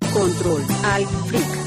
Control al Freak.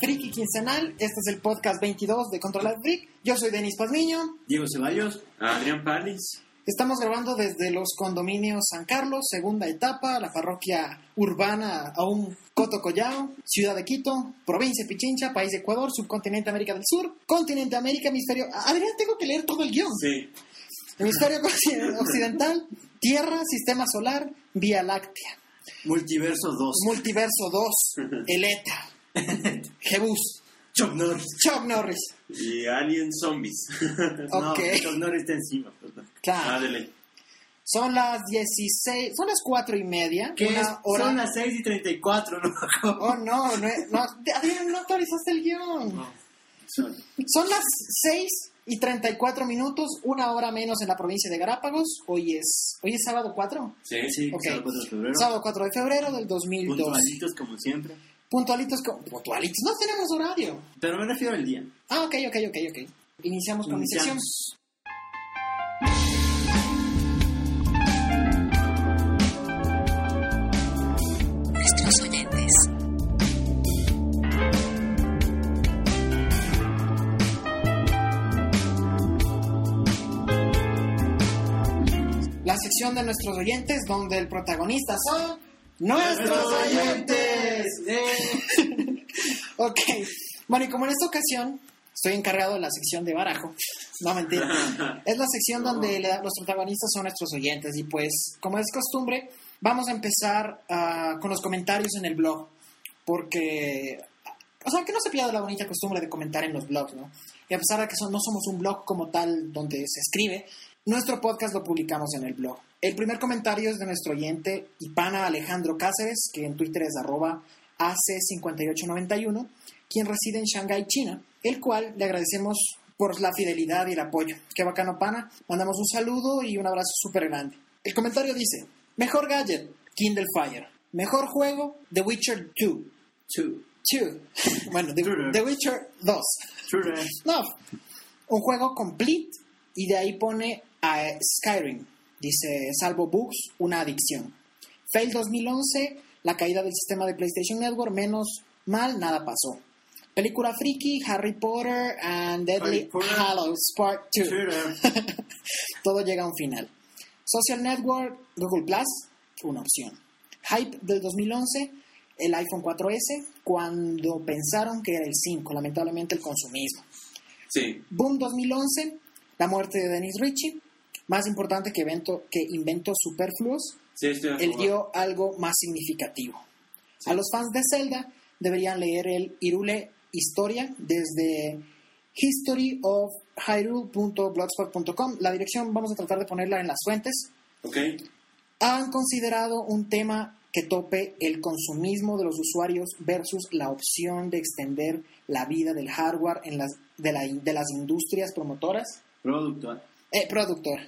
Friki quincenal. Este es el podcast 22 de Control Alt Freak. Yo soy Denis Pazmiño. Diego Ceballos, Adrián Palis. Estamos grabando desde los condominios San Carlos, segunda etapa, la parroquia urbana aún Coto Collao, ciudad de Quito, provincia de Pichincha, país de Ecuador, subcontinente América del Sur, continente América, hemisferio... Adrián, tengo que leer todo el guion. Sí. Hemisferio occidental, Tierra, Sistema Solar, Vía Láctea. Multiverso 2. Multiverso 2, Eleta, Jebus, Chuck Norris. Chuck Norris. Y Alien Zombies. Ok. No, Chuck Norris está encima. Claro. Dele. Son las 16, son las 4 y media. Que una es- hora. son las 6 y 34, ¿no? Oh, no, no, no, Adrián, no actualizaste el guion. No. Son- Son las 6 y 34 minutos, una hora menos en la provincia de Galápagos. Hoy es, hoy es sábado 4. Sí. Sí, Ok. sábado 4 de febrero. Sábado 4 de febrero del 2002. Puntualitos como siempre. Puntualitos, co- puntualitos. No tenemos horario. Pero me refiero al día. Ah, ok, ok, ok, ok. Iniciamos con mi sección. Iniciamos. Nuestros oyentes. La sección de nuestros oyentes, donde el protagonista son nuestros oyentes. Ok. Bueno, y como en esta ocasión estoy encargado de la sección de barajo, no mentira, es la sección donde le da- los protagonistas son nuestros oyentes. Y pues, como es costumbre, vamos a empezar ah, con los comentarios en el blog. Porque, o sea, que no se pierda la bonita costumbre de comentar en los blogs, ¿no? Y a pesar de que son- no somos un blog como tal donde se escribe, nuestro podcast lo publicamos en el blog. El primer comentario es de nuestro oyente y pana Alejandro Cáceres, que en Twitter es arroba AC5891, quien reside en Shanghái, China, el cual le agradecemos por la fidelidad y el apoyo. Qué bacano pana. Mandamos un saludo y un abrazo súper grande. El comentario dice, mejor gadget, Kindle Fire. Mejor juego, The Witcher 2. Two. 2. bueno, The, Witcher 2. True. No, un juego complete y de ahí pone a Skyrim. Dice, salvo bugs, una adicción. Fail 2011, la caída del sistema de PlayStation Network, menos mal, nada pasó. Película friki, Harry Potter and Deadly Potter. Hallows Part 2. True. Todo llega a un final. Social Network, Google Plus, una opción. Hype del 2011, el iPhone 4S, cuando pensaron que era el 5, lamentablemente el consumismo. Sí. Boom 2011, la muerte de Dennis Ritchie, más importante que, evento, que inventos superfluos, Sí, él dio algo más significativo. A los fans de Zelda deberían leer el Irule Historia desde historyofhyrule.blogspot.com. La dirección vamos a tratar de ponerla en las fuentes. Ok. Han considerado un tema que tope el consumismo de los usuarios versus la opción de extender la vida del hardware en las, de, la- de las industrias promotoras. Productor. Eh, productor.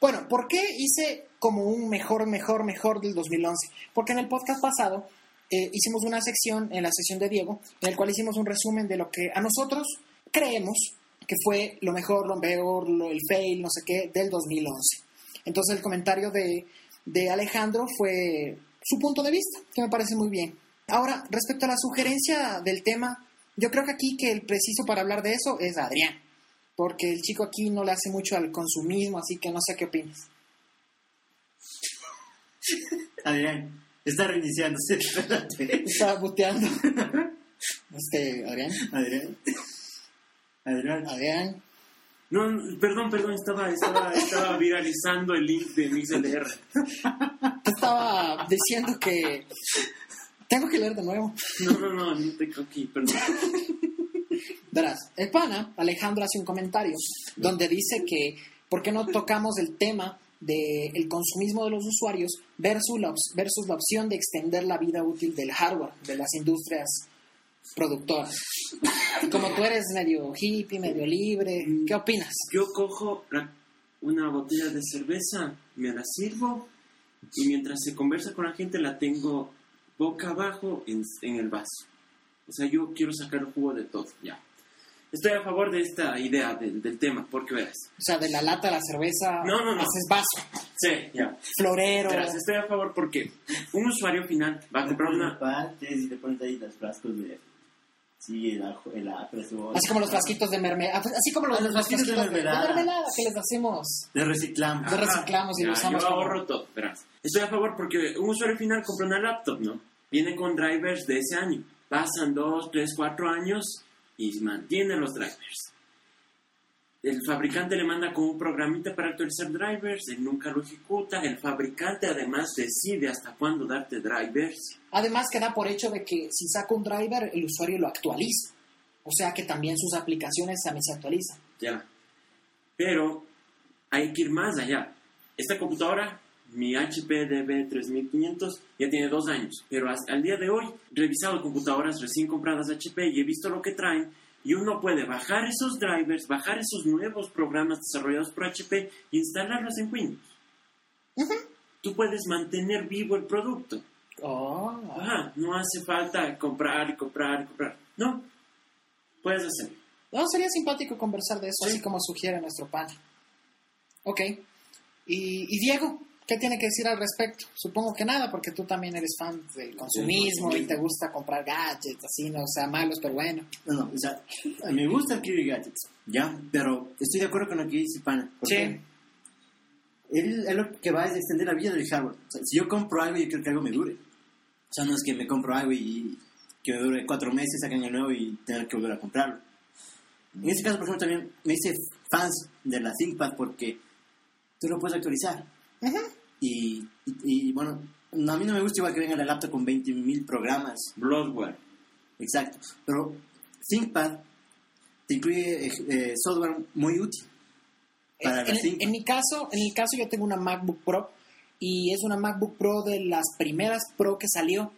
Bueno, ¿por qué hice como un mejor, mejor, mejor del 2011? Porque en el podcast pasado eh, hicimos una sección, en la sección de Diego, en el cual hicimos un resumen de lo que a nosotros creemos que fue lo mejor, lo peor, lo, el fail, no sé qué, del 2011. Entonces el comentario de, de Alejandro fue su punto de vista, que me parece muy bien. Ahora, respecto a la sugerencia del tema, yo creo que aquí que el preciso para hablar de eso es Adrián porque el chico aquí no le hace mucho al consumismo, así que no sé qué opinas. Adrián, Está reiniciándose. Espérate. Estaba buteando. Este, Adrián. Adrián. Adrián. Adrián. No, perdón, perdón, estaba, estaba, estaba viralizando el link de MixLR. Te estaba diciendo que. Tengo que leer de nuevo. No, no, no, no te aquí, perdón. Verás, el pana, Alejandro, hace un comentario donde dice que ¿por qué no tocamos el tema del consumismo de los usuarios versus la, versus la opción de extender la vida útil del hardware de las industrias productoras? Como tú eres medio hippie, medio libre, ¿qué opinas? Yo cojo una botella de cerveza, me la sirvo y mientras se conversa con la gente la tengo boca abajo en, en el vaso. O sea, yo quiero sacar el jugo de todo, ya. Estoy a favor de esta idea del, del tema, porque verás. O sea, de la lata a la cerveza No, no, no. haces vaso, Sí, ya. florero. Verás, estoy a favor porque un usuario final va a comprar una... partes y te pones ahí los frascos de. Sí, el ajo, el ajo, Así como los frasquitos de mermelada, así como los, Ah, los frasquitos de mermelada. mermelada que les hacemos. De reciclamos. De reciclamos y lo Ya, usamos Yo como- ahorro todo, verás. Estoy a favor porque un usuario final compra una laptop, ¿no? Viene con drivers de ese año. Pasan dos, tres, cuatro años y mantiene los drivers. El fabricante le manda con un programita para actualizar drivers, él nunca lo ejecuta. El fabricante además decide hasta cuándo darte drivers. Además, queda por hecho de que si saca un driver, el usuario lo actualiza. O sea que también sus aplicaciones también se actualizan. Ya. Pero hay que ir más allá. Esta computadora, mi HP DB3500, ya tiene dos años. Pero al día de hoy, he revisado computadoras recién compradas HP y he visto lo que traen. Y uno puede bajar esos drivers, bajar esos nuevos programas desarrollados por HP y instalarlos en Windows. Tú puedes mantener vivo el producto. Oh. Ajá, no hace falta comprar y comprar y comprar. No, puedes hacerlo. No, sería simpático conversar de eso, así como sugiere nuestro pan. Ok. Y, y Diego, ¿qué tiene que decir al respecto? Supongo que nada, porque tú también eres fan del consumismo y te gusta comprar gadgets, así, no o sea malos, pero bueno. No, no, o sea, a mí me gusta adquirir gadgets, ¿ya? Pero estoy de acuerdo con lo que dice Pana. porque Él, él lo que va es extender la vida del hardware. O sea, si yo compro algo, yo quiero que algo me dure. O sea, no es que me compro algo y que me dure cuatro meses, saquen el nuevo y tener que volver a comprarlo. En este caso, por ejemplo, también me hice fans de la ThinkPad porque tú lo puedes actualizar. Y, y, y, bueno, no, a mí no me gusta igual que venga la laptop con 20.000 programas. Bloodware. Exacto. Pero ThinkPad te incluye eh, eh, software muy útil. Para en, ThinkPad. en mi caso, en mi caso yo tengo una MacBook Pro y es una MacBook Pro de las primeras Pro que salió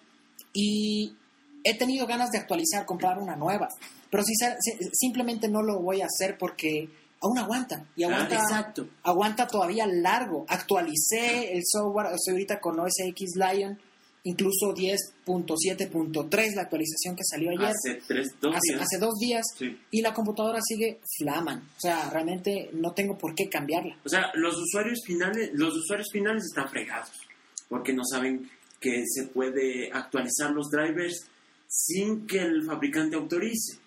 y he tenido ganas de actualizar, comprar una nueva, pero si, simplemente no lo voy a hacer porque aún aguanta y aguanta, Ah, exacto. aguanta todavía largo. Actualicé el software, estoy ahorita con OS X Lion, incluso 10.7.3 la actualización que salió ayer. Hace tres, dos hace, días. hace dos días Sí. y la computadora sigue flaman. O sea, realmente no tengo por qué cambiarla. O sea, los usuarios finales, los usuarios finales están fregados porque no saben que se puede actualizar los drivers sin que el fabricante autorice.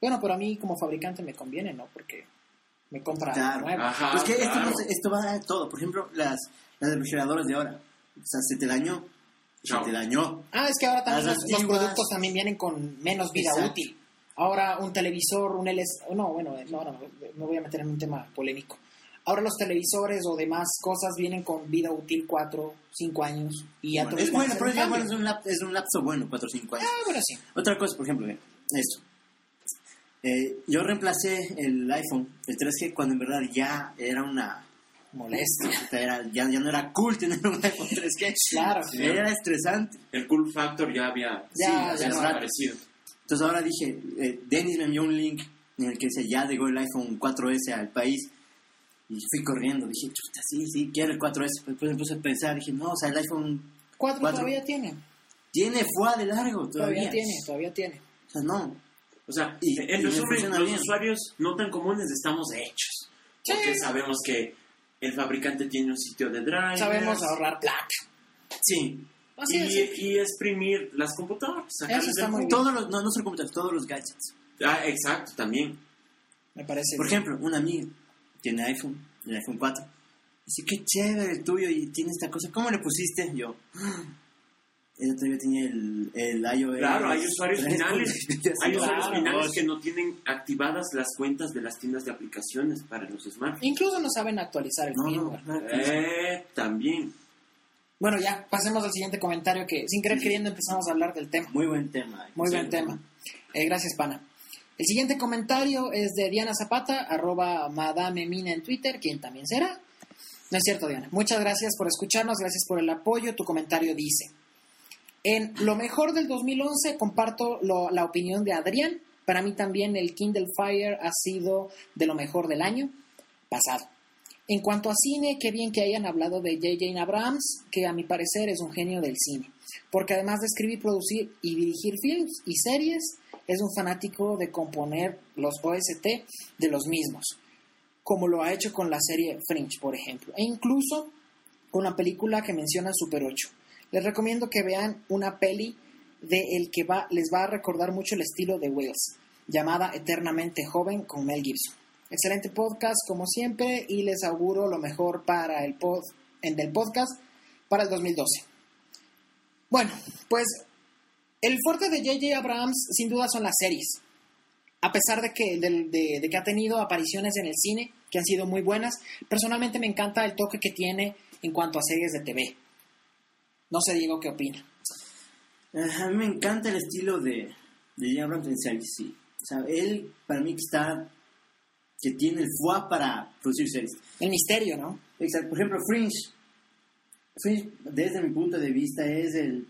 Bueno, pero a mí como fabricante me conviene, ¿no? Porque me compra Claro. nueva. Ajá, Pues que esto, claro. no se- esto va a todo. Por ejemplo, las, las refrigeradoras de ahora. O sea, se te dañó. Se Chao. te dañó. Ah, es que ahora también los, los productos también vienen con menos vida Exacto. útil. Ahora un televisor, un LS... No, bueno, no, no, me voy a meter en un tema polémico. Ahora los televisores o demás cosas vienen con vida útil 4, 5 años y ya Bueno, te es bueno, pero ya, bueno, es un, lap- es un lapso bueno, 4 o 5 años. Ah, bueno, sí. Otra cosa, por ejemplo, esto. Eh, yo reemplacé el iPhone, el 3G, cuando en verdad ya era una Molestia. Era- ya, ya no era cool tener un iPhone 3G. Claro. Era estresante. El cool factor ya había, Ya, sí, ya desaparecido. Entonces ahora dije, eh, Dennis me envió un link en el que dice, ya llegó el iPhone 4S al país. Y fui corriendo, dije, chuta, sí, sí, quiero el 4S. Después me puse a pensar, dije, no, o sea, el iPhone 4 Cuatro. todavía tiene. tiene FUA de largo Todavía todavía. tiene, todavía tiene. O sea, no. O sea, Y- en y resumen, los bien. usuarios no tan comunes estamos hechos. Sí. Porque sabemos que el fabricante tiene un sitio de drivers. Sabemos ahorrar plata. Sí. Así y, es. y exprimir las computadoras. Eso está muy. Todos los, no, no solo computadores, todos los gadgets. Ah, exacto, también. Me parece. Por bien. ejemplo, una amiga tiene iPhone, el iPhone 4. Dice, qué chévere el tuyo y tiene esta cosa. ¿Cómo le pusiste? Yo, "Ah, Ella todavía tenía el, el iOS. Claro, hay usuarios 3.7. finales. Hay usuarios Claro. finales que no tienen activadas las cuentas de las tiendas de aplicaciones para los smartphones. Incluso no saben actualizar el No, firmware. no. Eh, también. Bueno, ya, pasemos al siguiente comentario que sin querer queriendo empezamos a hablar del tema. Muy buen tema. Muy Sí. buen tema. Eh, gracias, Pana. El siguiente comentario es de Diana Zapata, arroba Madame Mina en Twitter, quien también será. No es cierto, Diana. Muchas gracias por escucharnos, gracias por el apoyo. Tu comentario dice, en lo mejor del 2011 comparto la opinión de Adrián. Para mí también el Kindle Fire ha sido de lo mejor del año pasado. En cuanto a cine, qué bien que hayan hablado de J.J. Abrams, que a mi parecer es un genio del cine. Porque además de escribir, producir y dirigir films y series, es un fanático de componer los OST de los mismos, como lo ha hecho con la serie Fringe, por ejemplo, e incluso con la película que menciona Super 8. Les recomiendo que vean una peli de el que va, les va a recordar mucho el estilo de Wales, llamada Eternamente Joven con Mel Gibson. Excelente podcast, como siempre, y les auguro lo mejor para el pod, en del podcast para el 2012. Bueno, pues el fuerte de J.J. Abrams sin duda son las series. A pesar de que, de que ha tenido apariciones en el cine que han sido muy buenas, personalmente me encanta el toque que tiene en cuanto a series de TV. No sé, Diego, ¿qué opina? A mí me encanta el estilo de, de series, sí. O sea, él, para mí, que está... Que tiene el foie para producir series. El misterio, ¿no? Exacto. Por ejemplo, Fringe. Fringe, desde mi punto de vista, es el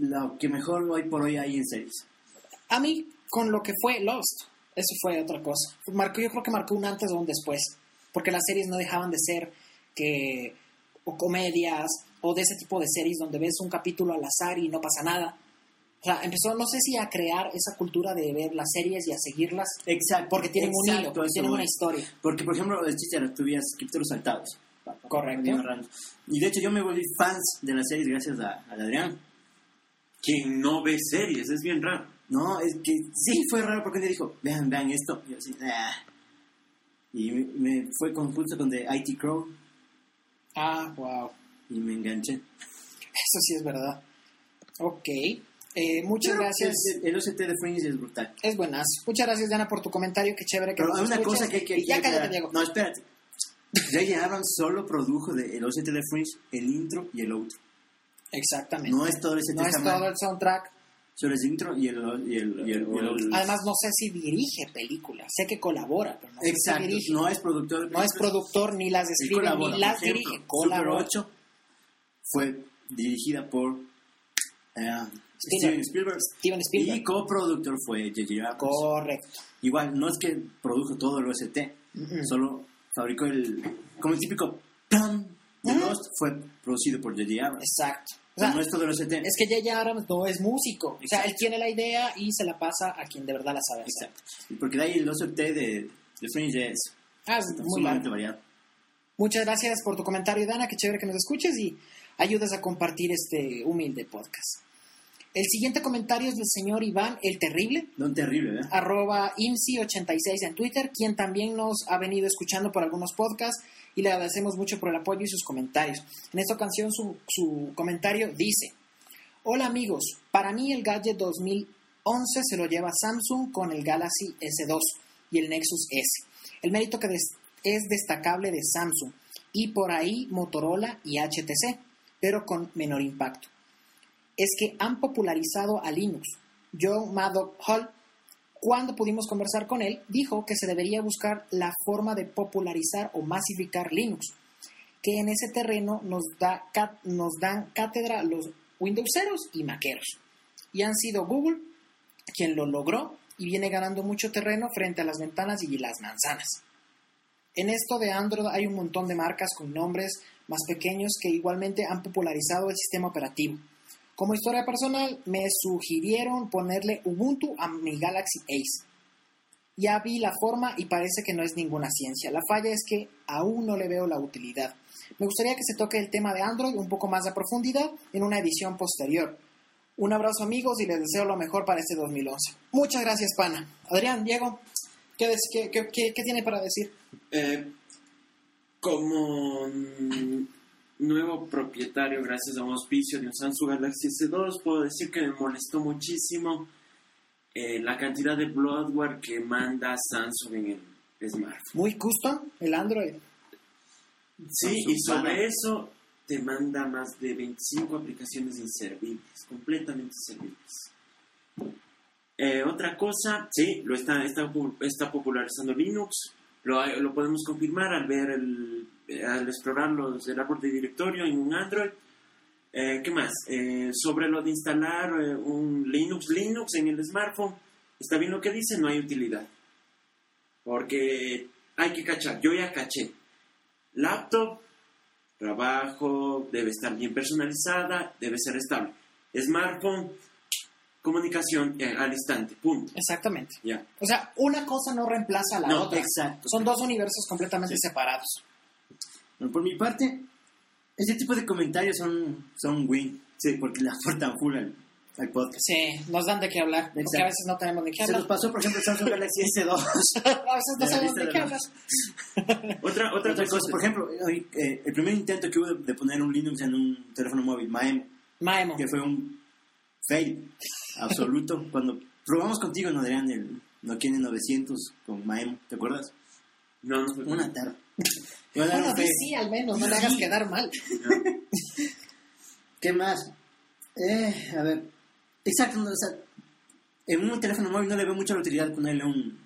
lo que mejor hoy por hoy hay en series. A mí, con lo que fue Lost, eso fue otra cosa. Marcó, yo creo que marcó un antes o un después, porque las series no dejaban de ser que o comedias o de ese tipo de series donde ves un capítulo al azar y no pasa nada. O sea, empezó, no sé si a crear esa cultura de ver las series y a seguirlas, Exacto. porque tienen un hilo, Exacto, porque tienen una historia. Porque, por ejemplo, el chiste tuvías capítulos saltados. Correcto. Y de hecho yo me volví fans de las series gracias a, a Adrián. Quien no ve series, es bien raro. No, es que sí fue raro porque me dijo, vean, vean esto. Y yo así, "Ah". Y me, me fue con justo con The IT Crow Ah, wow. Y me enganché. Eso sí es verdad. Ok. Eh, muchas Pero gracias. El, el OCT de Fringe es brutal. Es buenazo. Muchas gracias, Diana, por tu comentario. Qué chévere que Pero hay una cosa que hay que... Y ya cállate, Diego. No, espérate. J.J. Abrams solo produjo de el OCT de Fringe el intro y el outro. Exactamente. No es todo el No es todo el soundtrack. Solo es el intro y el, y el, y el, y el. Además, no sé si dirige películas. Sé que colabora, pero no sé Exacto, si dirige. no es productor. de No es productor, ni las escribe, colabora. ni las dirige. Super Colabora. 8 fue dirigida por eh. Steven Spielberg. Steven Spielberg. Y coproductor fue J.J. Abrams. Correcto. Igual, no es que produjo todo el OST, solo fabricó el. Como el típico plan de Ujú. Lost fue producido por J.J. Abrams. Exacto. O sea, no es todo el OST. es que J.J. Abrams no es músico. O sea, Exacto. él tiene la idea y se la pasa a quien de verdad la sabe hacer. Exacto. Y Porque de ahí el OST de, de Fringe es Ah, es muy variado. Muchas gracias por tu comentario, Dana. Qué chévere que nos escuches y ayudas a compartir este humilde podcast. El siguiente comentario es del señor Iván el Terrible, No terrible, ¿eh? arroba IMSI86 en Twitter, quien también nos ha venido escuchando por algunos podcasts y le agradecemos mucho por el apoyo y sus comentarios. En esta ocasión su, su comentario dice, Hola amigos, para mí el gadget 2011 se lo lleva Samsung con el Galaxy S2 y el Nexus S. El mérito que es destacable de Samsung y por ahí Motorola y HTC, pero con menor impacto. Es que han popularizado a Linux. John Maddock Hall cuando pudimos conversar con él, dijo que se debería buscar la forma de popularizar o masificar Linux, que en ese terreno nos, da, nos dan cátedra los Windowseros y Maqueros. Y han sido Google quien lo logró y viene ganando mucho terreno frente a las ventanas y las manzanas. En esto de Android hay un montón de marcas con nombres más pequeños que igualmente han popularizado el sistema operativo. Como historia personal, me sugirieron ponerle Ubuntu a mi Galaxy Ace. Ya vi la forma y parece que no es ninguna ciencia. La falla es que aún no le veo la utilidad. Me gustaría que se toque el tema de Android un poco más a profundidad en una edición posterior. Un abrazo amigos y les deseo lo mejor para este 2011. Muchas gracias, Pana. Adrián, Diego, ¿qué, qué tiene para decir? Eh, como mm, nuevo propietario gracias a un auspicio de un Samsung Galaxy S2. Puedo decir que me molestó muchísimo eh, la cantidad de bloatware que manda Samsung en el smartphone. Muy custom el Android. Sí, y sobre eso te manda más de 25 aplicaciones inservibles, completamente inservibles. Eh, otra cosa, sí, lo está, está, está popularizando Linux. Lo, podemos confirmar al ver el, eh, al explorar los, el árbol de directorio en un Android. Eh, ¿Qué más? Eh, sobre lo de instalar un Linux Linux en el smartphone, está bien lo que dice, no hay utilidad. Porque hay que cachar, yo ya caché. Laptop, trabajo, debe estar bien personalizada, debe ser estable. Smartphone, comunicación eh, al instante, punto. Exactamente. Ya. O sea, una cosa no reemplaza a la No, otra. exacto. Son dos universos completamente Sí. separados. Bueno, por mi parte, ese tipo de comentarios son, son win. Sí, porque le aportan full al, al podcast. Sí, nos dan de qué hablar. Porque Exacto. a veces no tenemos de qué Se nos hablar. pasó, por ejemplo, el Samsung Galaxy S2. a veces no sabemos de de qué hablar. Otra, otra, Otra cosa, por ejemplo, eh, el primer intento que hubo de poner un Linux en un teléfono móvil, Maemo, Maemo. que fue un fail absoluto. Cuando probamos contigo, no Adrián, el Nokia N900 con Maemo, ¿te acuerdas? No, no fue- Una tarde. Bueno, sí, al menos, no le hagas quedar mal. ¿Qué más? Eh, a ver. Exacto, no, o sea, en un teléfono móvil no le veo mucha utilidad ponerle un,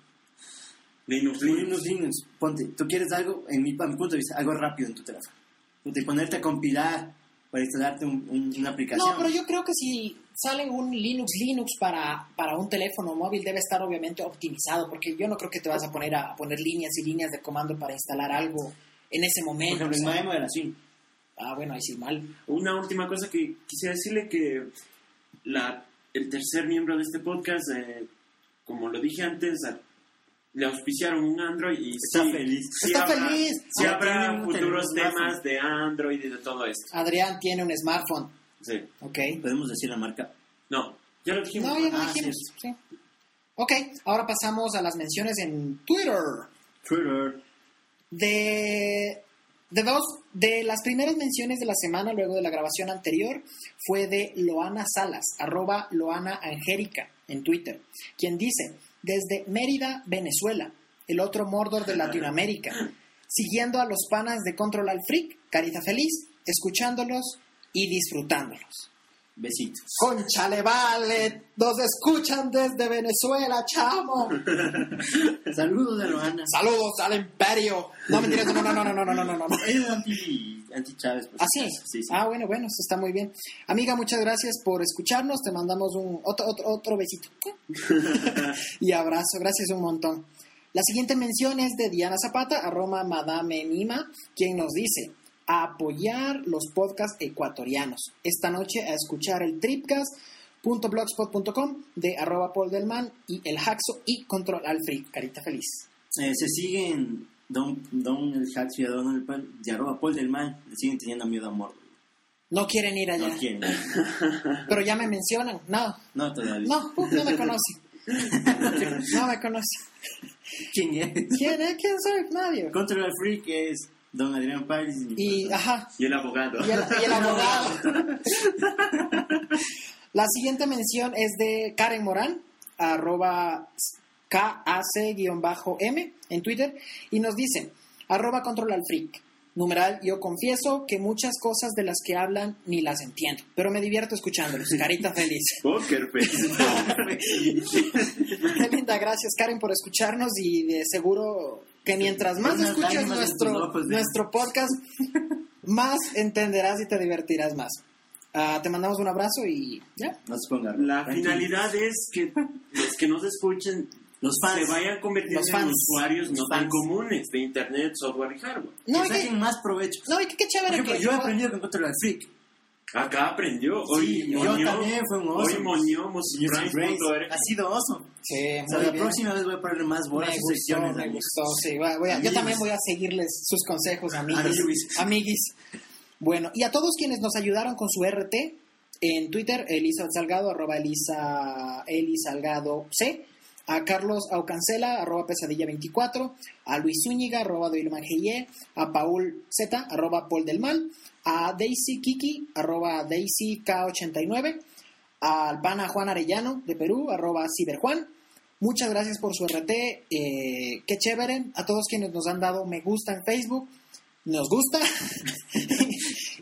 Linux, un Linux. Linux Linux. Ponte, tú quieres algo, en mi, a mi punto de vista, algo rápido en tu teléfono. De ponerte a compilar para instalarte un- un- una aplicación. No, pero yo creo que si sale un Linux Linux para, para un teléfono móvil debe estar obviamente optimizado, porque yo no creo que te vas a poner a poner líneas y líneas de comando para instalar algo en ese Por momento. ejemplo, o sea. Era así. ah, bueno, ahí sí mal. Una última cosa que quisiera decirle que la, el tercer miembro de este podcast, eh, como lo dije antes, le auspiciaron un Android y Está sí, feliz. sí Está habrá- feliz. Sí Ah, habrá futuros temas de Android y de todo esto. Adrián tiene un smartphone, Sí. ¿ok? Podemos decir la marca. No, ya lo dijimos. No, ya lo Ah, dijimos. sí. Ok, ahora pasamos a las menciones en Twitter. Twitter. De, de dos, de las primeras menciones de la semana, luego de la grabación anterior, fue de Loana Salas, arroba Loana Angélica en Twitter, quien dice, desde Mérida, Venezuela, el otro Mordor de Latinoamérica, siguiendo a los panas de Control al Freak, carita feliz, escuchándolos y disfrutándolos. Besitos. Conchale, vale, nos escuchan desde Venezuela, chamo. Saludos de Loana. Saludos al imperio. No, mentiras, no, no, no, no, no, no, no, no, no. Ella es anti, anti Chávez. pues. Así Sí, sí. Ah, bueno, bueno, eso está muy bien. Amiga, muchas gracias por escucharnos. Te mandamos un otro, otro, otro besito. y abrazo. Gracias un montón. La siguiente mención es de Diana Zapata, arroba Madame Nima, quien nos dice a apoyar los podcasts ecuatorianos. Esta noche a escuchar el tripcast.blogspot.com de arroba Paul Delman y el Haxo y Control al Freak. Carita feliz. Eh, se siguen Don, Don el Hax y a Don el Pan, y arroba Paul del Man, le siguen teniendo miedo a Mordor. No quieren ir allá. No quieren. Pero ya me mencionan. No, No, todavía. no, uh, no me conoce. No me conoce. ¿Quién es? ¿Quién es? ¿Quién soy? Nadie. Control Freak es Don Adrián Páez. Y, ajá, Y el abogado. y el, y el abogado. La siguiente mención es de Karen Morán, arroba KAC-M en Twitter, y nos dice, arroba control al freak. Numeral, yo confieso que muchas cosas de las que hablan ni las entiendo, pero me divierto escuchándolos. Carita feliz. Poker face. Qué linda, gracias Karen por escucharnos y de seguro que mientras más Unas escuches nuestro, ¿eh? nuestro podcast, más entenderás y te divertirás más. Ah, te mandamos un abrazo y ya. La finalidad es que los que nos escuchen Los fans. se vayan convirtiendo Los en usuarios no tan comunes de internet, software y hardware. No, que saquen más provecho. no, y que qué Por chévere ejemplo, que... yo he aprendido con Control al Freak. Acá aprendió. Hoy Sí, yo moñó, también fue un oso. Hoy moñó. Ha sido oso. Sí, O sea, la bien. próxima vez voy a ponerle más bolas Me gustó, me amigos. gustó, sí. voy a- voy a- yo también voy a seguirles sus consejos, amigos. Amiguis. Amiguis. Bueno, y a todos quienes nos ayudaron con su RT en Twitter, Elisa Salgado, arroba Elisa, Eli Salgado C, a Carlos Aucancela, arroba pesadilla24, a Luis Zúñiga, arroba doilmangie, a Paul Z, arroba Paul del Mal, a Daisy Kiki, arroba Daisy K89, al pana Juan Arellano de Perú, arroba Ciberjuan. Muchas gracias por su RT, eh, qué chévere. A todos quienes nos han dado me gusta en Facebook, nos gusta.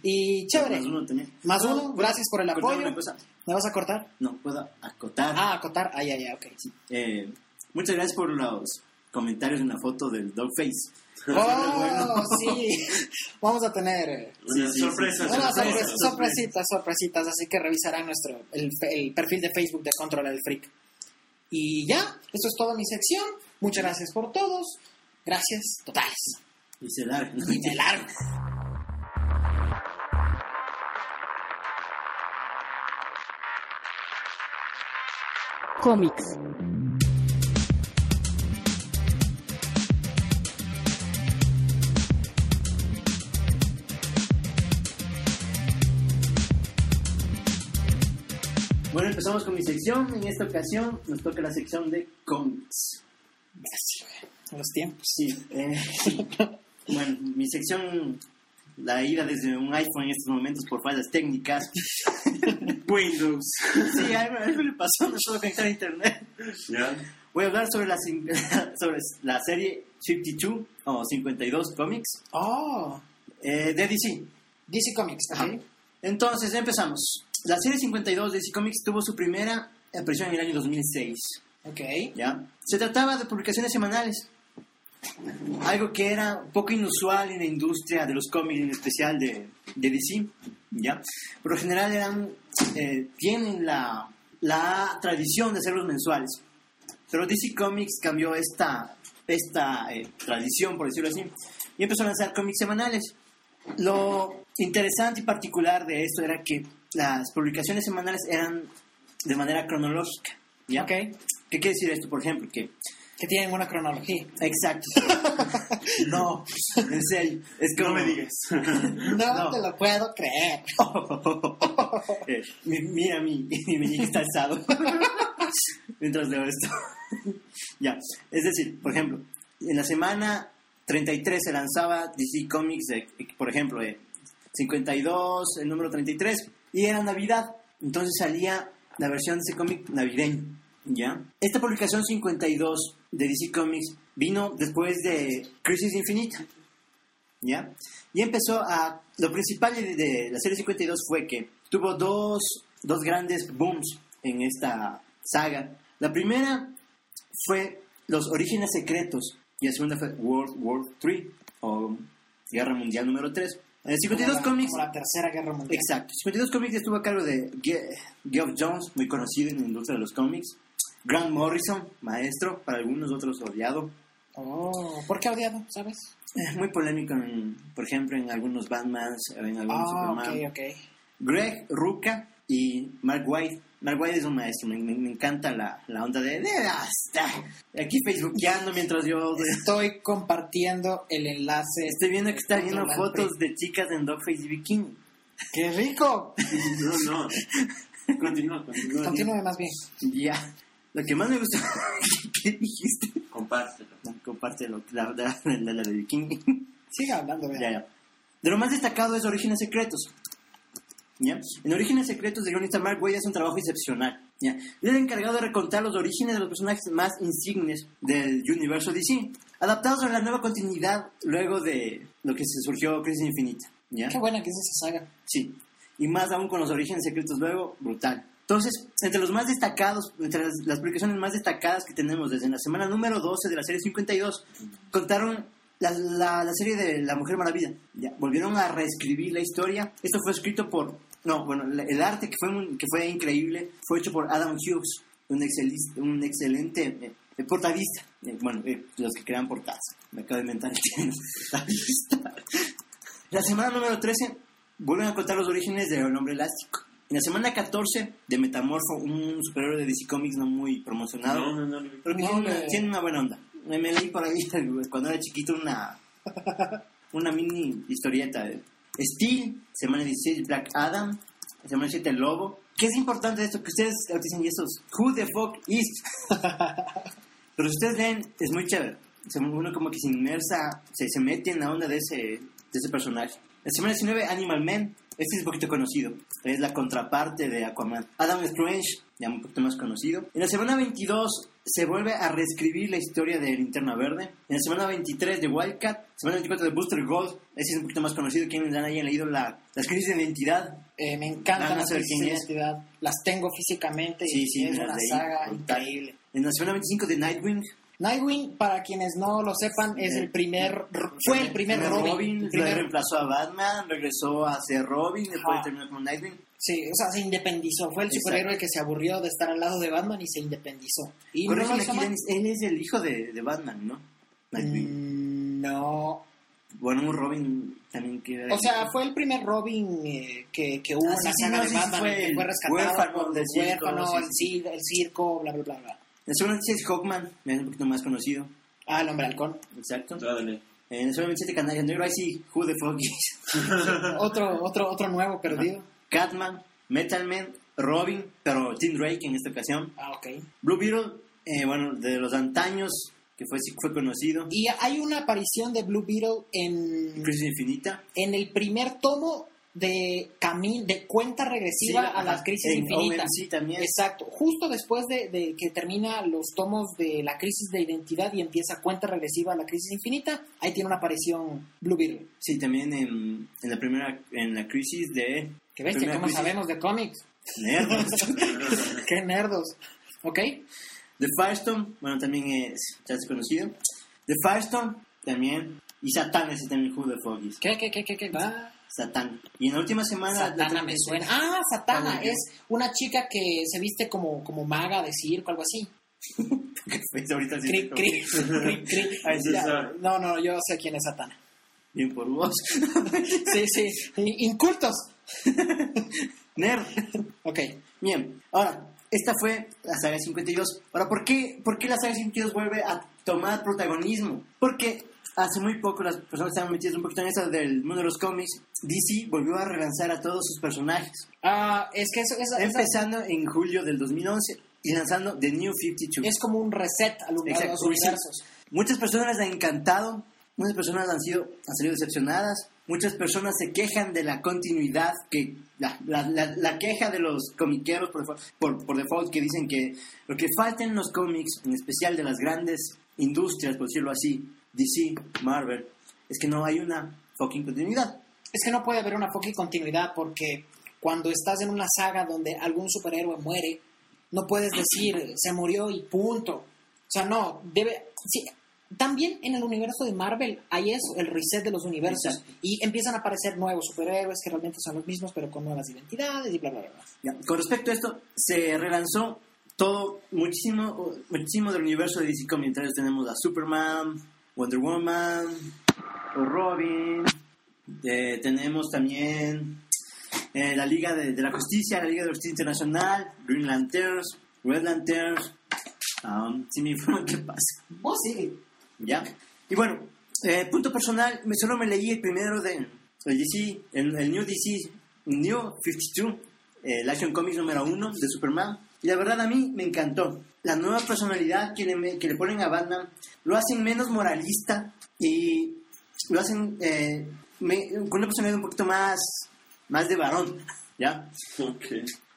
y chévere. Más uno también. Más No, uno, gracias por el apoyo. una cosa. ¿Me vas a cortar? No, puedo acotar. Ah, acotar. Ah, ya, ya, ok. Eh, muchas gracias por los comentarios en la foto del Dogface. Oh, sí. Vamos a tener eh, sí, sí. unas sorpresa. sorpres- sorpresitas, sorpresitas, así que revisarán nuestro el, el perfil de Facebook de Control el Freak. Y ya, eso es toda mi sección. Muchas gracias por todos. Gracias totales. Y se larga. Y de largo. Cómics. Bueno, empezamos con mi sección. En esta ocasión nos toca la sección de cómics. Los tiempos. Sí. eh, bueno, mi sección la ida desde un iPhone en estos momentos por fallas técnicas. Windows. Sí, algo, algo le pasó, no puedo conectar a internet. ¿Ya? Voy a hablar sobre la, sobre la serie 52 o 52 cómics Oh, eh, de DC. DC Comics. Ajá. ok. Entonces, empezamos. La serie 52 de DC Comics tuvo su primera aparición en el año 2006. Ok. ¿ya? Se trataba de publicaciones semanales. Algo que era un poco inusual en la industria de los cómics, en especial de, de DC. ¿ya? Por lo general eran, eh, tienen la, la tradición de hacerlos mensuales. Pero DC Comics cambió esta, esta eh, tradición, por decirlo así, y empezó a lanzar cómics semanales. Lo interesante y particular de esto era que las publicaciones semanales eran de manera cronológica. ¿ya? Ok. ¿Qué quiere decir esto? Por ejemplo, que... Que tienen una cronología. Exacto. no, en serio. Es como... No me digas. No, No. te lo puedo creer. Eh, mi- mira mi, mi meñique está alzado. Mientras leo esto. ya, es decir, por ejemplo, en la semana 33 se lanzaba DC Comics, de, por ejemplo, eh, 52, el número 33, y era Navidad. Entonces salía la versión de ese cómic navideño. ¿Ya? Esta publicación 52 de DC Comics vino después de Crisis Infinita. ¿ya? Y empezó a... Lo principal de, de la serie 52 fue que tuvo dos, dos grandes booms en esta saga. La primera fue los orígenes secretos y la segunda fue World War 3 o Guerra Mundial número 3. En 52 Como la- cómics... como la tercera guerra mundial. Exacto. 52 Comics estuvo a cargo de Ge- Geoff Jones, muy conocido en la industria de los cómics. Grant Morrison, maestro, para algunos otros odiado. Oh, ¿por qué odiado? ¿Sabes? Eh, Muy polémico, en, por ejemplo, en algunos Batmans, en algunos Ah, Superman. ok. Greg Ruca y Mark White. Mark White es un maestro, me, me- me encanta la, la onda de, de hasta aquí facebookeando mientras yo Estoy compartiendo el enlace. estoy viendo que está viendo fotos de chicas en dogface y bikini. ¡Qué rico! No, no. Continúa, continúa. Continúe más bien. Ya. Lo que más me gustó, ¿qué dijiste? Compártelo. Compártelo, la, la, la, la de bikini. Siga hablando. Ya, ya. De lo más destacado es Orígenes Secretos. ¿Ya? En Orígenes Secretos, el guionista Mark Waid hace un trabajo excepcional. ¿ya? Él es el encargado de recontar los orígenes de los personajes más insignes del universo DC, adaptados a la nueva continuidad luego de lo que se surgió Crisis Infinita. ¿ya? Qué buena que es esa saga. Sí. Y más aún con los orígenes secretos luego, brutal. Entonces, entre los más destacados, entre las, las publicaciones más destacadas que tenemos desde la semana número 12 de la serie 52, contaron la, la, la serie de La Mujer Maravilla. Ya, volvieron a reescribir la historia. Esto fue escrito por... No, bueno, el arte que fue, que fue increíble fue hecho por Adam Hughes, un, excelis- un excelente eh, eh. Eh, bueno, eh, los que crean portadas. Me acabo de inventar el. La semana número 13 vuelven a contar los orígenes del hombre elástico. En la semana 14 de Metamorfo, un superhéroe de DC Comics no muy promocionado, No, no, no. no. pero que No, tiene, una, tiene una buena onda. Me, me leí por ahí cuando era chiquito una, una mini historieta. Steel, semana 16 Black Adam, semana 7 El Lobo, que es importante esto, que ustedes dicen esos, who the fuck is. Pero si ustedes leen, es muy chévere. Uno como que se inmersa, se, se mete en la onda de ese, de ese personaje. La semana 19, Animal Man. Este es un poquito conocido. Es la contraparte de Aquaman. Adam Strange, ya un poquito más conocido. En la semana 22 se vuelve a reescribir la historia de Linterna Verde. En la semana 23 de Wildcat. Semana 24 de Booster Gold. Ese es un poquito más conocido. Quienes hayan leído la, las crisis de identidad. Eh, me encantan las crisis de identidad. Las tengo físicamente Sí, y sí, es una saga increíble. En la semana 25 de Nightwing. Nightwing, para quienes no lo sepan, es el primer, fue el primer Robin. el primer- reemplazó a Batman, regresó a ser Robin, después terminó como Nightwing. sí, o sea, se independizó. Fue el Exacto. superhéroe que se aburrió de estar al lado de Batman y se independizó. Y no él es el hijo de, de Batman, ¿no? Nightwing. Mm, No. Bueno, un Robin también que O sea, fue el primer Robin eh, que, que hubo Ah, en la sí, saga no, de sí, sí, Batman, fue que el fue rescatado huérfano del el circo, el, el circo, bla, bla, bla, bla. Segunda noticia es Hawkman, es un poquito más conocido. Ah, el hombre halcón. Exacto. Dale. En el 27 Canarias Negro, ahí sí, Who the fuck is? otro, otro, otro nuevo perdido. Catman, Metal Man, Robin, pero Tim Drake en esta ocasión. Ah, ok. Blue Beetle, eh, bueno, de los antaños, que fue, sí fue conocido. Y hay una aparición de Blue Beetle en, Crisis Infinita. en el primer tomo de cami de cuenta regresiva Sí, a las crisis En infinitas. OMC también. Exacto, justo después de, de que termina los tomos de la crisis de identidad y empieza cuenta regresiva a la crisis infinita, ahí tiene una aparición Blue Beetle. Sí, también en, en la primera, en la crisis de... Que bestia, primera ¿cómo crisis- sabemos de cómics? Nerdos. Qué nerdos. ¿Ok? The Firestorm, bueno, también es, ya es conocido. The Firestorm, también. Y Satán, ese también Who the fuck is. ¿Qué, qué, qué, qué, qué? Ah, Satán. Y en la última semana... Satana me suena. Ah, Satana es una chica que se viste como, como maga de circo, algo así. Ahorita sí. No, no, yo sé quién es Satana. Bien por vos. Sí, sí. Incultos. Nerd. Ok. Bien, ahora, esta fue la saga 52. Ahora, ¿por qué, ¿por qué la saga 52 vuelve a tomar protagonismo? Porque hace muy poco las personas estaban metidas un poquito en eso del mundo de los cómics. DC volvió a relanzar a todos sus personajes. Ah, es que eso, esa- esa- Empezando en julio del 2011 y lanzando The New 52. es como un reset a los, universos. Muchas personas les ha encantado, muchas personas han sido han salido decepcionadas, muchas personas se quejan de la continuidad, que la, la- la- la queja de los comiqueros por, default- por, por default que dicen que lo que falta en los cómics, en especial de las grandes industrias, por decirlo así, DC, Marvel, es que no hay una fucking continuidad. Es que no puede haber una fucking continuidad porque cuando estás en una saga donde algún superhéroe muere, no puedes decir se murió y punto. O sea, no, debe... Sí, también en el universo de Marvel hay eso, el reset de los universos. Exacto. Y empiezan a aparecer nuevos superhéroes que realmente son los mismos, pero con nuevas identidades y bla, bla, bla. Ya, Con respecto a esto, se relanzó todo, muchísimo, muchísimo del universo de DC Comics. Entonces tenemos a Superman, Wonder Woman, o Robin, eh, tenemos también eh, la Liga de, de la Justicia, la Liga de la Justicia Internacional, Green Lanterns, Red Lanterns. Um, si me informan qué pasa. Vos sigue. ¿Ya? Y bueno, eh, punto personal, me, solo me leí el primero de el DC, el, el New DC, New 52, eh, el Action Comics número uno de Superman. Y la verdad a mí me encantó. La nueva personalidad que le, que le ponen a Batman lo hacen menos moralista y lo hacen eh, me- con una personalidad un poquito más, más de varón. ¿Ya? Ok.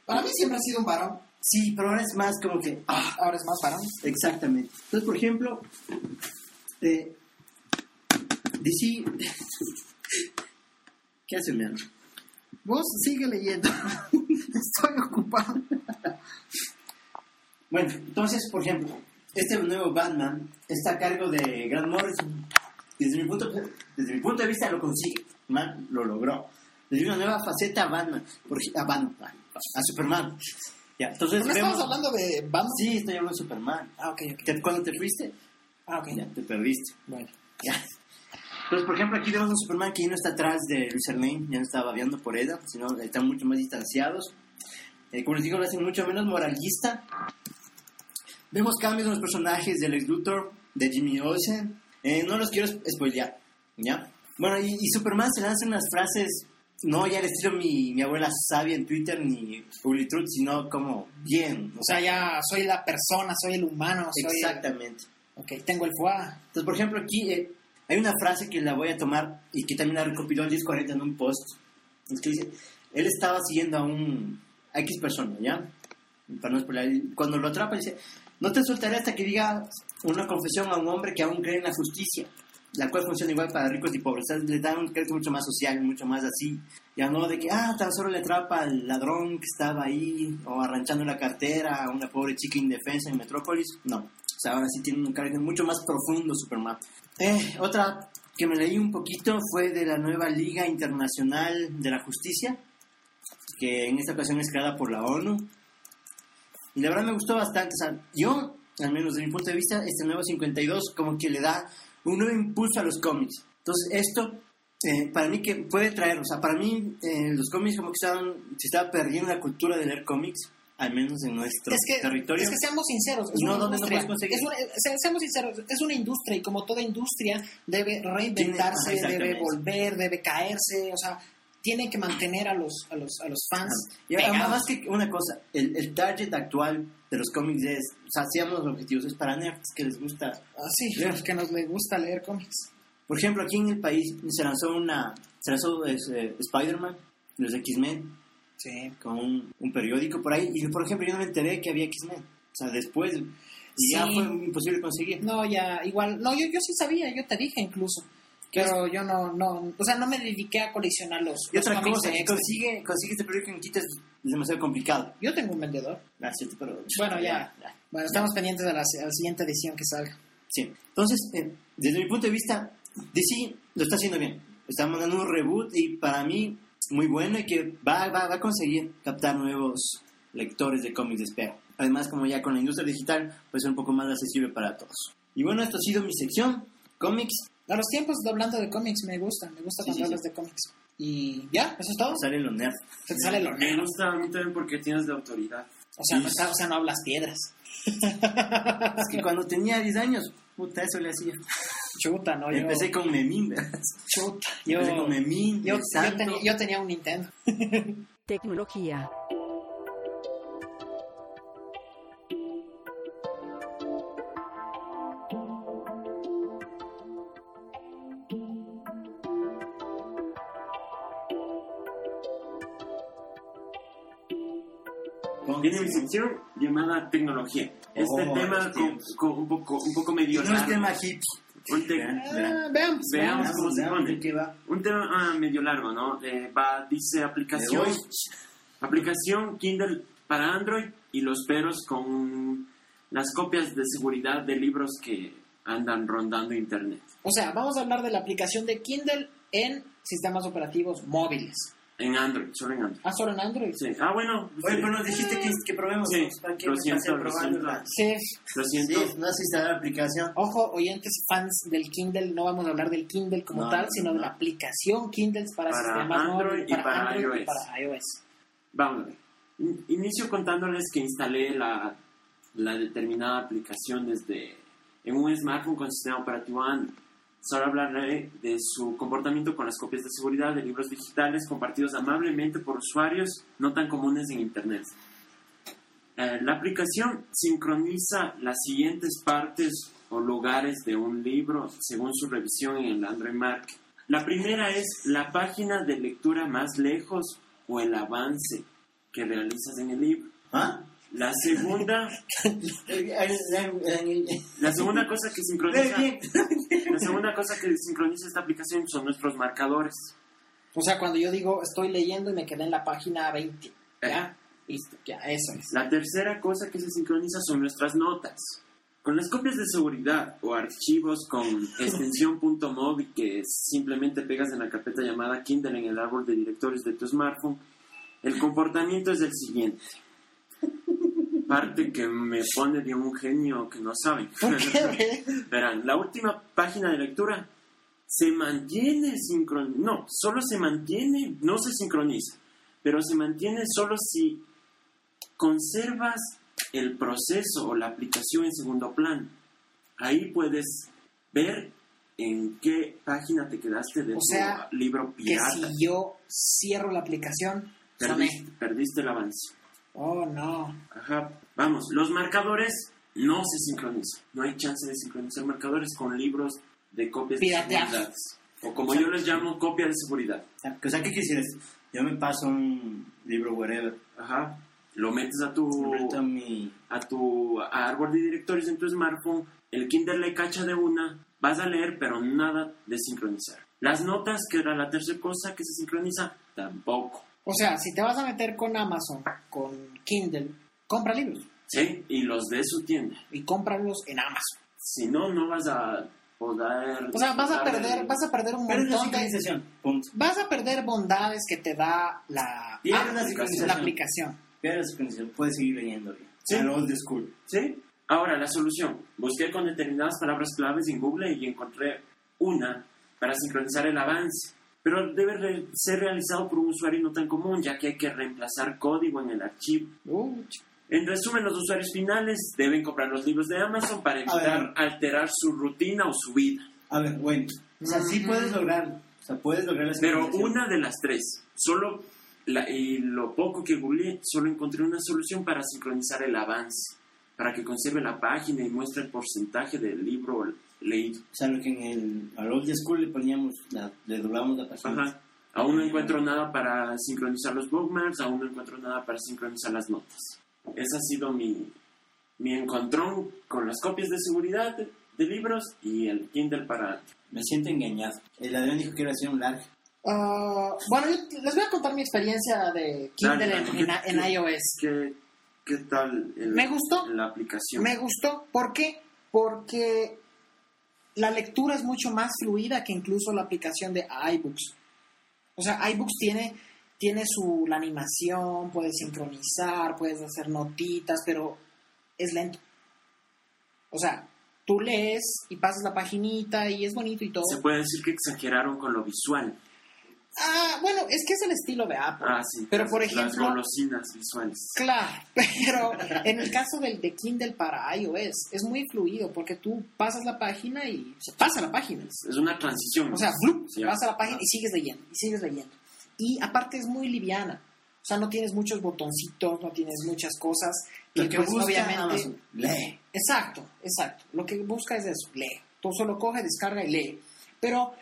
Para mí siempre ha sido un varón. Sí, pero ahora es más como que... ah, Ahora es más varón. Exactamente. Entonces, por ejemplo, eh, DC... ¿Qué hace, mi Vos sigue leyendo. Estoy ocupado. Bueno, entonces, por ejemplo, este nuevo Batman está a cargo de Grant Morrison. Desde mi punto, desde mi punto de vista lo consigue. Man, lo logró. Le dio una nueva faceta a Batman. Por, a Batman, a, a Superman. Ya, entonces ¿No estamos hablando de Batman? Sí, estoy hablando de Superman. Ah, ok, ok. ¿Te- ¿Cuándo te fuiste? Ah, ok. Ya, te perdiste. Bueno. Ya. Entonces, por ejemplo, aquí vemos un Superman que ya no está atrás de Luis Lane, ya no está babeando por ella, sino están mucho más distanciados. Eh, como les digo, lo hacen mucho menos moralista. Vemos cambios en los personajes del ex Luthor, de Jimmy Olsen. Eh, no los quiero sp- spoilear, ¿ya? Bueno, y, y Superman se lanza unas frases no ya al estilo mi, mi abuela sabia en Twitter ni Truth, sino como bien. O sea, ya soy la persona, soy el humano, soy... Exactamente. Ok, tengo el foie. Entonces, por ejemplo, aquí eh, hay una frase que la voy a tomar y que también la recopiló el 1040 en un post. Es que dice, él estaba siguiendo a un a X persona, ¿ya? Para no spoiler. Cuando lo atrapa, dice, no te soltaré hasta que diga una confesión a un hombre que aún cree en la justicia, la cual funciona igual para ricos y pobres. Le da un crédito mucho más social, mucho más así. Ya no de que, ah, tan solo le atrapa al ladrón que estaba ahí, o arranchando la cartera a una pobre chica indefensa en Metrópolis. No. O sea, ahora sí tiene un carácter mucho más profundo Superman. Eh, otra que me leí un poquito fue de la nueva Liga Internacional de la Justicia, que en esta ocasión es creada por la ONU. Y la verdad me gustó bastante. O sea, yo, al menos desde mi punto de vista, este nuevo 52 como que le da un nuevo impulso a los cómics. Entonces, esto, eh, para mí, que puede traer, o sea, para mí, eh, los cómics como que estaban, se estaba perdiendo la cultura de leer cómics, al menos en nuestro Es que, territorio. es que seamos sinceros, es No, una ¿dónde no industria. conseguir? Es una- se- seamos sinceros, es una industria y como toda industria debe reinventarse, debe volver, debe caerse, o sea, tiene que mantener a los, a los, a los fans Y además más que una cosa, el, el target actual de los cómics es, o sea, seamos los objetivos, es para nerds que les gusta. Así, los que nos les gusta leer cómics. Por ejemplo, aquí en el país se lanzó una, se lanzó eh, Spider-Man, los X-Men, Sí. con un, un periódico por ahí, y por ejemplo yo no me enteré que había X-Men, o sea, después, y ya Sí. fue imposible conseguir. No, ya, igual, no, yo, yo sí sabía, yo te dije incluso. Pero yo no, no, o sea, no me dediqué a coleccionar los, Y los otra cosa, X-Men. consigue, consigue este periódico en Quito es demasiado complicado. Yo tengo un vendedor. Ah, cierto, pero... Bueno, ya. Bueno, estamos pendientes de la, a la siguiente edición que salga. Sí. Entonces, eh, desde mi punto de vista, DC lo está haciendo bien. Está mandando un reboot y para mí muy bueno y que va, va, va a conseguir captar nuevos lectores de cómics de espera. Además, como ya con la industria digital, puede ser un poco más accesible para todos. Y bueno, esto ha sido mi sección, cómics. A los tiempos de hablando de cómics me gusta, me gusta Sí, cuando sí, hablas de cómics. Y ya, eso es todo. Sale lo nerd. Se te sale lo Me negro. gusta a mí también porque tienes la autoridad. O sea, no está- o sea, no hablas piedras. Es que cuando tenía 10 años, puta, eso le hacía. Chuta, no, yo. Empecé con Memín, ¿verdad? Chuta, yo. Empecé con Memín, Yo, yo tenía, yo tenía un Nintendo. Tecnología. Tiene mi sección llamada tecnología. Este Oh, tema un poco un poco medio No es tema hip. Un, te- Verán, verán. veamos, Veamos. veamos. cómo se pone. un tema ah, medio largo, ¿no? Eh, va, dice aplicación, aplicación Kindle para Android y los peros con las copias de seguridad de libros que andan rondando internet. O sea, vamos a hablar de la aplicación de Kindle en sistemas operativos móviles. En Android, solo en Android. Ah, solo en Android. Sí. Ah, bueno. Oye, sí. pero nos dijiste que, que probemos. Sí, ¿Para qué lo siento, lo siento. Sí. Lo siento. Sí, no has instalado la aplicación. Ojo, oyentes fans del Kindle, no vamos a hablar del Kindle como No, tal, no, sino de la aplicación Kindle para, Para sistemas Android móviles, y para Android y iOS. para iOS. Vamos a ver. In- Inicio contándoles que instalé la, la determinada aplicación desde en un smartphone con sistema operativo Android. Ahora hablaré de su comportamiento con las copias de seguridad de libros digitales compartidos amablemente por usuarios no tan comunes en Internet. Eh, la aplicación sincroniza las siguientes partes o lugares de un libro según su revisión en el Android Market. La primera es la página de lectura más lejos o el avance que realizas en el libro. ¿Ah? La segunda, la segunda cosa que sincroniza, la segunda cosa que sincroniza esta aplicación son nuestros marcadores. O sea, cuando yo digo estoy leyendo y me quedé en la página 20, ¿ya? Listo, ya, eso es. La tercera cosa que se sincroniza son nuestras notas. Con las copias de seguridad o archivos con extensión .mobi que simplemente pegas en la carpeta llamada Kindle en el árbol de directorios de tu smartphone, el comportamiento es el siguiente. Parte que me pone de un genio que no sabe. Verán, la última página de lectura se mantiene sincronizada. No, solo se mantiene, no se sincroniza, pero se mantiene solo si conservas el proceso o la aplicación en segundo plano. Ahí puedes ver en qué página te quedaste de O tu sea, libro Que pirata. si yo cierro la aplicación. Perdiste, perdiste el avance. Oh, no. Ajá. Vamos, los marcadores no se sincronizan. No hay chance de sincronizar marcadores con libros de copias de seguridad. O como yo les llamo, copia de seguridad. O sea, ¿qué esto? Yo me paso un libro, whatever, Ajá. Lo metes a tu, a mi... a tu árbol de directorios en tu smartphone. El Kindle le cacha de una. Vas a leer, pero nada de sincronizar. Las notas, que era la tercera cosa que se sincroniza, tampoco. O sea, si te vas a meter con Amazon, con Kindle, compra libros ¿Sí? Y los de su tienda. y cómpralos en Amazon. Si no, no vas a poder... O sea, vas a perder, del- vas a perder un Pero es la montón de... sincronización, punto. Vas a perder bondades que te da la, la la sincronización. aplicación. Pero la sincronización, puedes seguir leyendo. bien. Sí. Old school. ¿Sí? Ahora, la solución. Busqué con determinadas palabras claves en Google y encontré una para sincronizar el avance. Pero debe re- ser realizado por un usuario no tan común, ya que hay que reemplazar código en el archivo. Uh, En resumen, los usuarios finales deben comprar los libros de Amazon para evitar alterar su rutina o su vida. A ver, bueno. O sea, sí Ujú. puedes lograrlo. O sea, puedes lograr Pero una de las tres, solo la- y lo poco que googleé, solo encontré una solución para sincronizar el avance, para que conserve la página y muestre el porcentaje del libro leído. O sea, lo que en el al old school le poníamos, la, le doblábamos la página. Ajá. Aún no encuentro nada para sincronizar los bookmarks, aún no encuentro nada para sincronizar las notas. Ese ha sido mi, mi encontrón con las copias de seguridad de, de libros y el Kindle para... Me siento engañado. El ladrón dijo que iba a ser un largo. ah, bueno, yo les voy a contar mi experiencia de Kindle Dale, en, dale. en- en iOS. ¿Qué, qué tal el- Me gustó. la aplicación? Me gustó. ¿Por qué? Porque la lectura es mucho más fluida que incluso la aplicación de iBooks. O sea, iBooks tiene, tiene su la animación, puedes sincronizar, puedes hacer notitas, pero es lento. O sea, tú lees y pasas la paginita y es bonito y todo. Se puede decir que exageraron con lo visual. Ah, bueno, es que es el estilo de Apple. Ah, sí. Pero las- por Las ejemplo, golosinas visuales. Claro, pero en el caso del de Kindle para iOS es muy fluido porque tú pasas la página y se pasa la página. Es una transición. O sea, ¡flup! Sí, pasa la página y sigues leyendo, y sigues leyendo. Y aparte es muy liviana. O sea, no tienes muchos botoncitos, no tienes muchas cosas. Lo y que pues busca obviamente... Lee. Exacto, exacto. Lo que busca es eso, lee. Tú solo coge, descarga y lee. Pero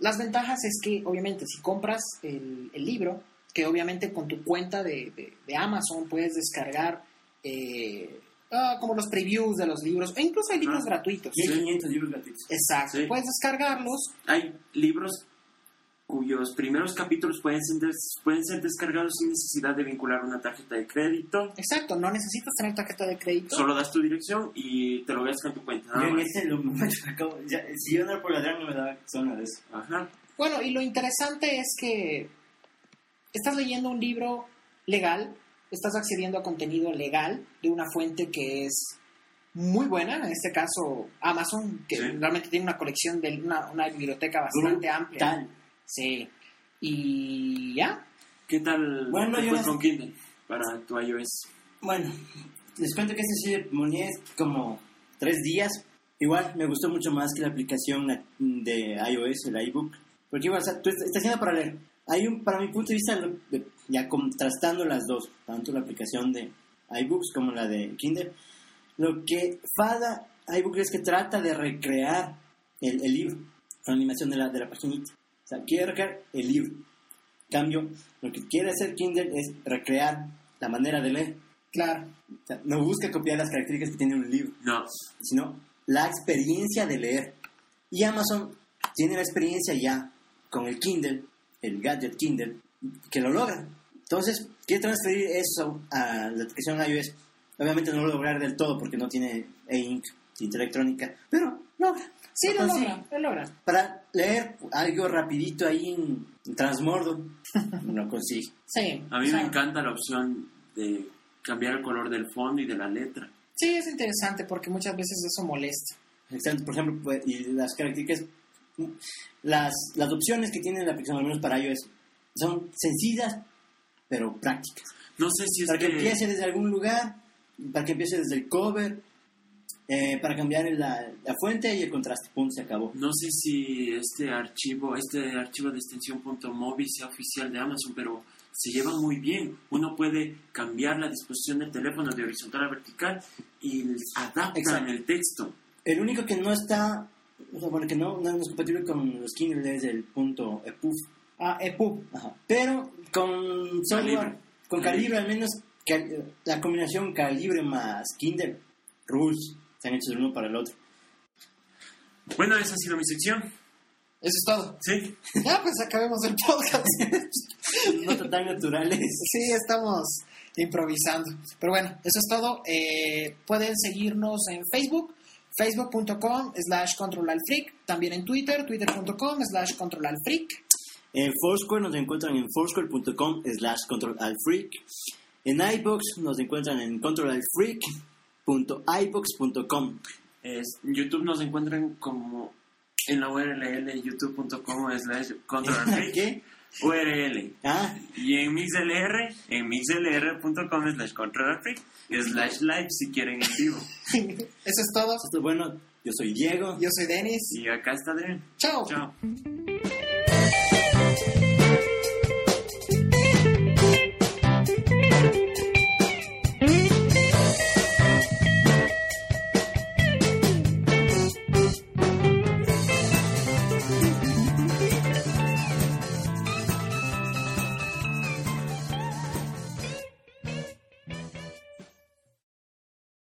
las ventajas es que, obviamente, si compras el, el libro, que obviamente con tu cuenta de, de- de Amazon puedes descargar eh, ah, como los previews de los libros, e incluso hay libros Ah. gratuitos. Y hay 500 libros gratuitos. Exacto, Sí. puedes descargarlos. Hay libros cuyos primeros capítulos pueden ser, des- pueden ser descargados sin necesidad de vincular una tarjeta de crédito. Exacto, no necesitas tener tarjeta de crédito. Solo das tu dirección y te lo ves con tu cuenta. nada Yo en acabo- ya- si yo no era por ladrón no me daba zona de eso. Ajá. Bueno, y lo interesante es que estás leyendo un libro legal, estás accediendo a contenido legal de una fuente que es muy buena, en este caso Amazon, que Sí. realmente tiene una colección de una, una biblioteca bastante amplia. Sí. Y ya. ¿Qué tal Bueno, te yo fue con Kindle para tu iOS? Bueno, les cuento que este sí de Monier es como tres días. Igual me gustó mucho más que la aplicación de iOS, el iBook. Porque igual, o sea, tú estás haciendo para leer. Hay un, para mi punto de vista, lo- de- ya contrastando las dos, tanto la aplicación de iBooks como la de Kindle, lo que Fada iBook es que trata de recrear el, el libro, la animación de la, de la paginita. Sea, quiere recrear el libro. En cambio, lo que quiere hacer Kindle es recrear la manera de leer. Claro. O sea, no busca copiar las características que tiene un libro, No. sino la experiencia de leer. Y Amazon tiene la experiencia ya con el Kindle, el gadget Kindle, que lo logra. Entonces, quiere transferir eso a la aplicación iOS. Obviamente no lo lograr del todo porque no tiene e-ink, tinta electrónica, pero logra. Sí, lo Entonces, logra, lo logra. Para leer algo rapidito ahí en, en Transmordo, lo consigue. Sí. A mí o sea, me encanta la opción de cambiar el color del fondo y de la letra. Sí, es interesante porque muchas veces eso molesta. Exacto, por ejemplo, pues, y las características, las, las opciones que tiene la aplicación, al menos para iOS, son sencillas, pero prácticas. No sé si es Para que que... empiece desde algún lugar, para que empiece desde el cover, eh, para cambiar la, la fuente y el contraste. Punto, se acabó. No sé si este archivo, este archivo de extensión .mobi sea oficial de Amazon, pero se lleva muy bien. Uno puede cambiar la disposición del teléfono de horizontal a vertical y adaptan Exacto. el texto. El único que no está, o sea, bueno, que no, no es compatible con los Kindle es el punto EPUB. Ah, EPUB. Ajá. Pero con software, Calibre. con calibre al menos, cal- la combinación calibre más Kindle, rules, están hechos el uno para el otro. Bueno, esa ha sido mi sección. Eso es todo. Sí. Ya, pues acabemos el podcast. No tan naturales. Sí, estamos improvisando. Pero bueno, eso es todo. Eh, pueden seguirnos en Facebook, facebook.com slash controlalfreak. También en Twitter, twitter.com slash controlalfreak. En Foursquare nos encuentran en foursquare.com slash controlalfreak. En iBox nos encuentran en controlalfreak.ibox.com. Es- YouTube nos encuentran como en la URL youtube.com slash control ¿Qué? URL. Ah, Y en MixLR, en mixlr.com slash control slash live si quieren en vivo. Eso es todo. bueno. Yo soy Diego. Yo soy Denis. Y acá está Adrián. Chao. Chao.